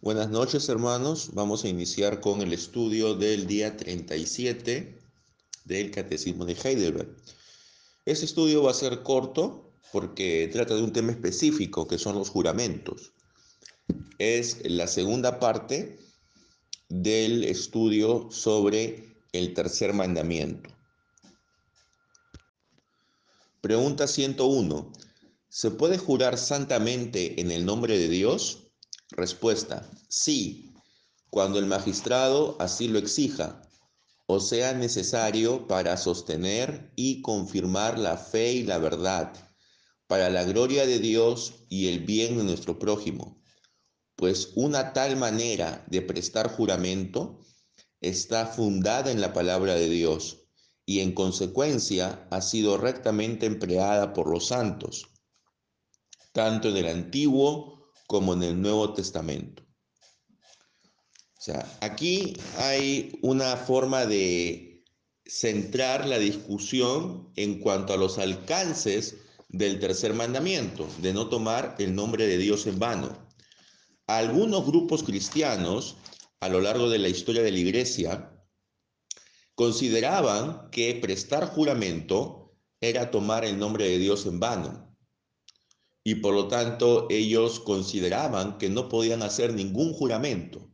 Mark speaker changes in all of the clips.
Speaker 1: Buenas noches hermanos, vamos a iniciar con el estudio del día 37 del Catecismo de Heidelberg. Este estudio va a ser corto porque trata de un tema específico que son los juramentos. Es la segunda parte del estudio sobre el tercer mandamiento. Pregunta 101. ¿Se puede jurar santamente en el nombre de Dios? Respuesta, sí, cuando el magistrado así lo exija, o sea necesario para sostener y confirmar la fe y la verdad, para la gloria de Dios y el bien de nuestro prójimo, pues una tal manera de prestar juramento está fundada en la palabra de Dios y en consecuencia ha sido rectamente empleada por los santos, tanto en el Antiguo como en el Nuevo Testamento. O sea, aquí hay una forma de centrar la discusión en cuanto a los alcances del tercer mandamiento, de no tomar el nombre de Dios en vano. Algunos grupos cristianos a lo largo de la historia de la iglesia consideraban que prestar juramento era tomar el nombre de Dios en vano y por lo tanto ellos consideraban que no podían hacer ningún juramento.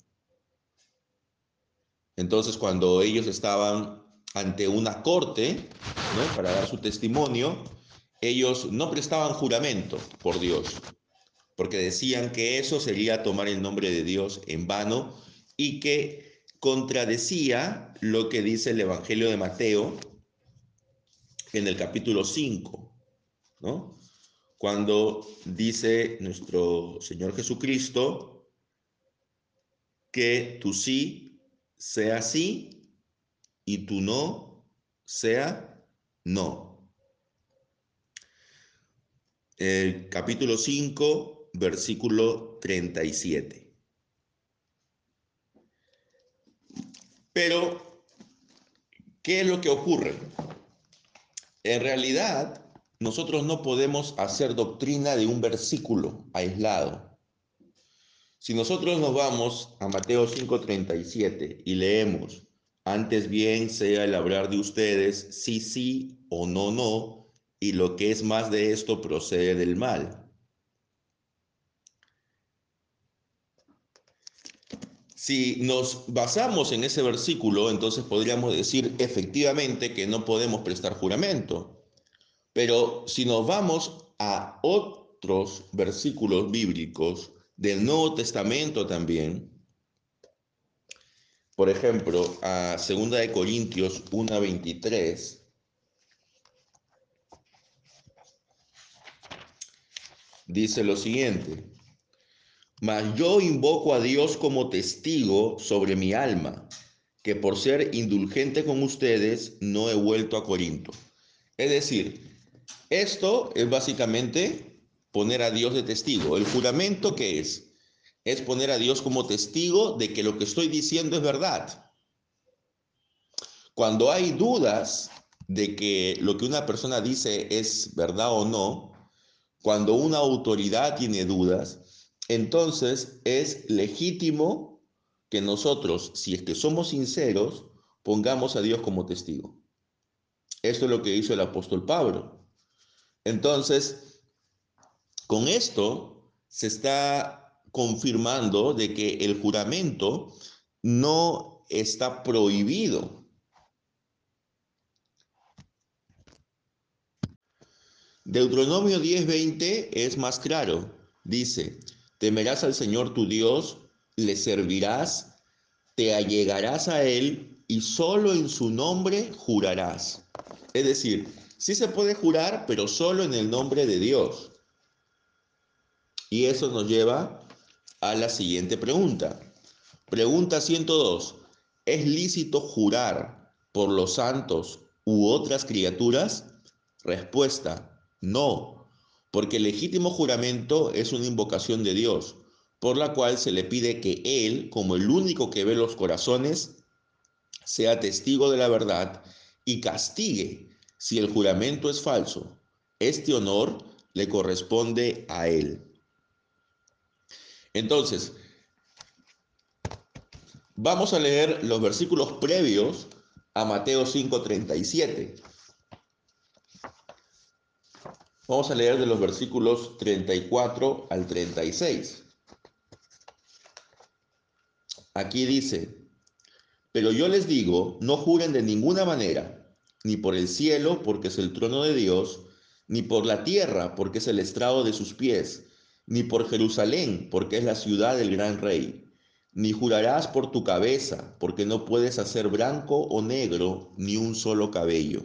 Speaker 1: Entonces cuando ellos estaban ante una corte ¿no? para dar su testimonio, ellos no prestaban juramento por Dios, porque decían que eso sería tomar el nombre de Dios en vano y que contradecía lo que dice el Evangelio de Mateo en el capítulo 5, ¿no? Cuando dice nuestro Señor Jesucristo que tu sí sea sí y tu no sea no. El capítulo 5, versículo 37. Pero, ¿qué es lo que ocurre? En realidad, nosotros no podemos hacer doctrina de un versículo aislado. Si nosotros nos vamos a Mateo 5:37 y leemos, antes bien sea el hablar de ustedes sí, sí o no, no, y lo que es más de esto procede del mal. Si nos basamos en ese versículo, entonces podríamos decir efectivamente que no podemos prestar juramento. Pero si nos vamos a otros versículos bíblicos del Nuevo Testamento también, por ejemplo, a 2 de Corintios 1:23 dice lo siguiente: Mas yo invoco a Dios como testigo sobre mi alma, que por ser indulgente con ustedes no he vuelto a Corinto. Es decir, esto es básicamente poner a Dios de testigo. El juramento que es es poner a Dios como testigo de que lo que estoy diciendo es verdad. Cuando hay dudas de que lo que una persona dice es verdad o no, cuando una autoridad tiene dudas, entonces es legítimo que nosotros, si es que somos sinceros, pongamos a Dios como testigo. Esto es lo que hizo el apóstol Pablo. Entonces, con esto se está confirmando de que el juramento no está prohibido. Deuteronomio 10:20 es más claro. Dice, temerás al Señor tu Dios, le servirás, te allegarás a Él y solo en su nombre jurarás. Es decir, Sí se puede jurar, pero solo en el nombre de Dios. Y eso nos lleva a la siguiente pregunta. Pregunta 102. ¿Es lícito jurar por los santos u otras criaturas? Respuesta. No, porque el legítimo juramento es una invocación de Dios, por la cual se le pide que Él, como el único que ve los corazones, sea testigo de la verdad y castigue si el juramento es falso, este honor le corresponde a él. Entonces, Vamos a leer los versículos previos a Mateo 5:37. Vamos a leer de los versículos 34 al 36. Aquí dice, pero yo les digo, no juren de ninguna manera, ni por el cielo, porque es el trono de Dios, ni por la tierra, porque es el estrado de sus pies, ni por Jerusalén, porque es la ciudad del gran rey, ni jurarás por tu cabeza, porque no puedes hacer blanco o negro ni un solo cabello.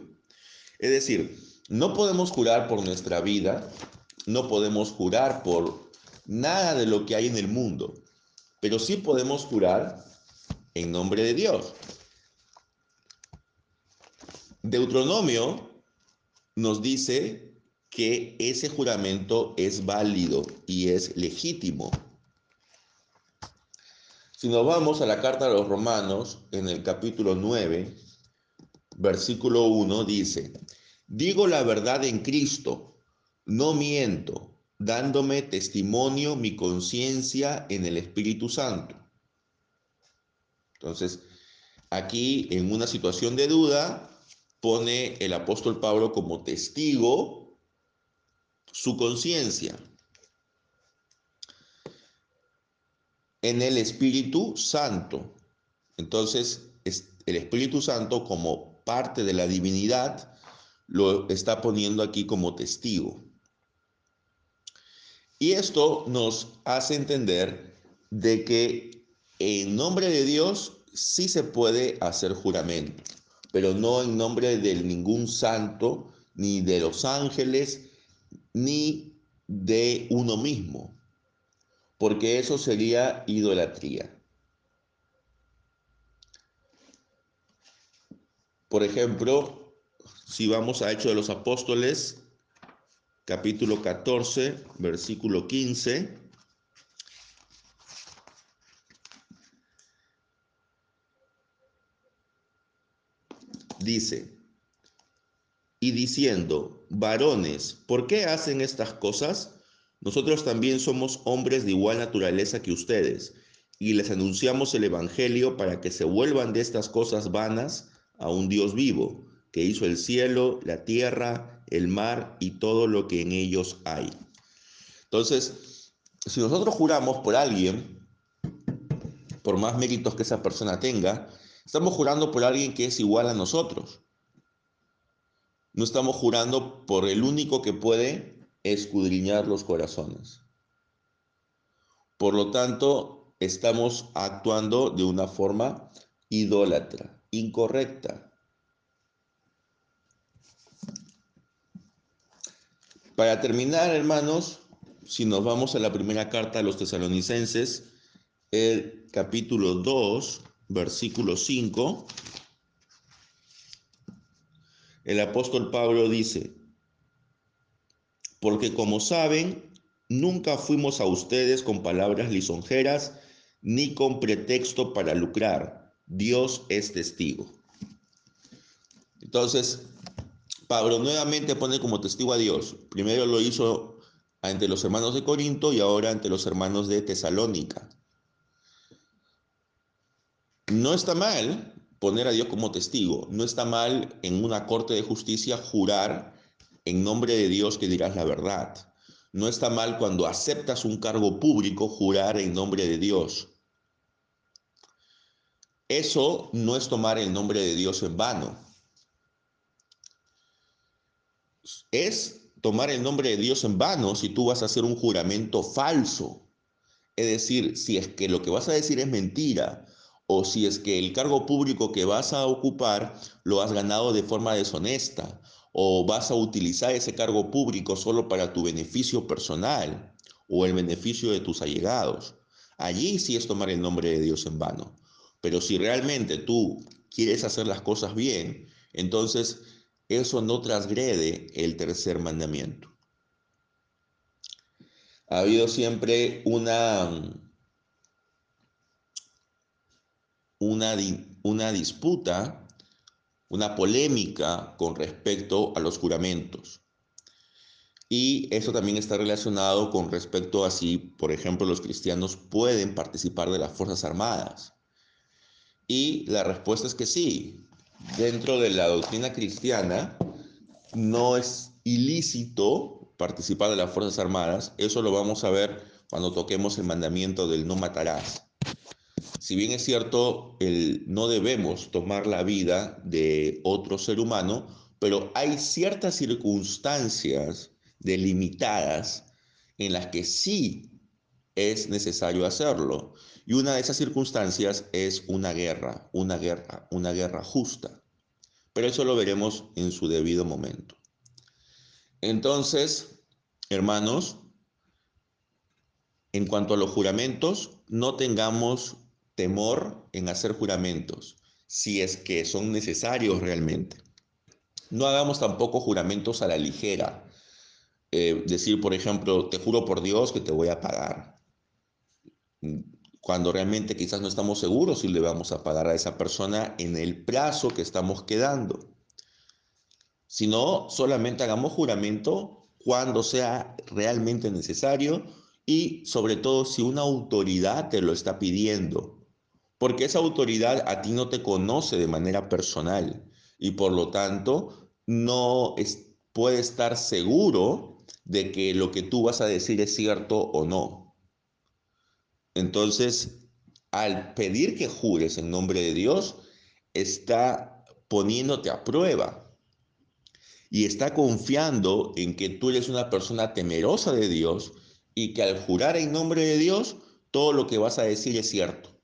Speaker 1: Es decir, no podemos jurar por nuestra vida, no podemos jurar por nada de lo que hay en el mundo, pero sí podemos jurar en nombre de Dios. Deuteronomio nos dice que ese juramento es válido y es legítimo. Si nos vamos a la carta de los romanos, en el capítulo 9, versículo 1, dice, digo la verdad en Cristo, no miento, dándome testimonio mi conciencia en el Espíritu Santo. Entonces, aquí en una situación de duda, pone el apóstol Pablo como testigo su conciencia en el Espíritu Santo. Entonces, el Espíritu Santo como parte de la divinidad lo está poniendo aquí como testigo. Y esto nos hace entender de que en nombre de Dios sí se puede hacer juramento, pero no en nombre de ningún santo, ni de los ángeles, ni de uno mismo, porque eso sería idolatría. Por ejemplo, si vamos a Hechos de los Apóstoles, capítulo 14, versículo 15. Dice, y diciendo, varones, ¿por qué hacen estas cosas? Nosotros también somos hombres de igual naturaleza que ustedes, y les anunciamos el Evangelio para que se vuelvan de estas cosas vanas a un Dios vivo, que hizo el cielo, la tierra, el mar y todo lo que en ellos hay. Entonces, si nosotros juramos por alguien, por más méritos que esa persona tenga, estamos jurando por alguien que es igual a nosotros. No estamos jurando por el único que puede escudriñar los corazones. Por lo tanto, estamos actuando de una forma idólatra, incorrecta. Para terminar, hermanos, si nos vamos a la primera carta a los tesalonicenses, el capítulo 2, versículo 5, el apóstol Pablo dice, porque como saben, nunca fuimos a ustedes con palabras lisonjeras ni con pretexto para lucrar. Dios es testigo. Entonces, Pablo nuevamente pone como testigo a Dios. Primero lo hizo ante los hermanos de Corinto y ahora ante los hermanos de Tesalónica. No está mal poner a Dios como testigo, no está mal en una corte de justicia jurar en nombre de Dios que dirás la verdad. No está mal cuando aceptas un cargo público jurar en nombre de Dios. Eso no es tomar el nombre de Dios en vano es tomar el nombre de Dios en vano si tú vas a hacer un juramento falso. Es decir, si es que lo que vas a decir es mentira o si es que el cargo público que vas a ocupar lo has ganado de forma deshonesta o vas a utilizar ese cargo público solo para tu beneficio personal o el beneficio de tus allegados. Allí sí es tomar el nombre de Dios en vano. Pero si realmente tú quieres hacer las cosas bien, entonces eso no transgrede el tercer mandamiento. Ha habido siempre una, una, una disputa, una polémica con respecto a los juramentos. Y eso también está relacionado con respecto a si, por ejemplo, los cristianos pueden participar de las Fuerzas Armadas. Y la respuesta es que sí. Dentro de la doctrina cristiana no es ilícito participar de las Fuerzas Armadas. Eso lo vamos a ver cuando toquemos el mandamiento del no matarás. Si bien es cierto, el, no debemos tomar la vida de otro ser humano, pero hay ciertas circunstancias delimitadas en las que sí es necesario hacerlo. Y una de esas circunstancias es una guerra, una guerra, una guerra justa. Pero eso lo veremos en su debido momento. Entonces, hermanos, en cuanto a los juramentos, no tengamos temor en hacer juramentos, si es que son necesarios realmente. No hagamos tampoco juramentos a la ligera. Eh, decir, por ejemplo, te juro por Dios que te voy a pagar. Cuando realmente quizás no estamos seguros si le vamos a pagar a esa persona en el plazo que estamos quedando. Sino solamente hagamos juramento cuando sea realmente necesario y sobre todo si una autoridad te lo está pidiendo porque esa autoridad a ti no te conoce de manera personal y por lo tanto no puede estar seguro de que lo que tú vas a decir es cierto o no. Entonces, al pedir que jures en nombre de Dios, está poniéndote a prueba y está confiando en que tú eres una persona temerosa de Dios y que al jurar en nombre de Dios, todo lo que vas a decir es cierto.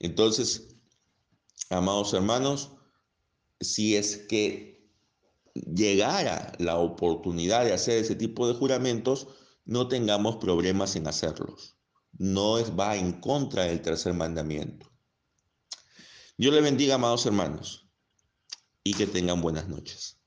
Speaker 1: Entonces, amados hermanos, si es que llegara la oportunidad de hacer ese tipo de juramentos, no tengamos problemas en hacerlos. No es, va en contra del tercer mandamiento. Dios le bendiga, amados hermanos, y que tengan buenas noches.